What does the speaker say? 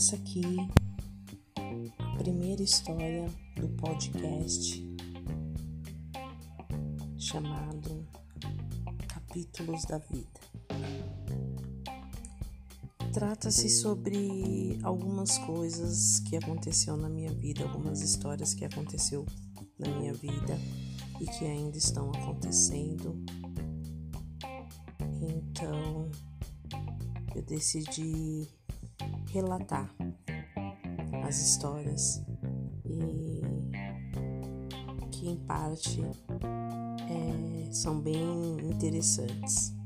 Começa aqui a primeira história do podcast chamado Capítulos da Vida. Trata-se sobre algumas coisas que aconteceu na minha vida, algumas histórias que aconteceu na minha vida e que ainda estão acontecendo. Então, eu decidi relatar as histórias e que em parte é, são bem interessantes.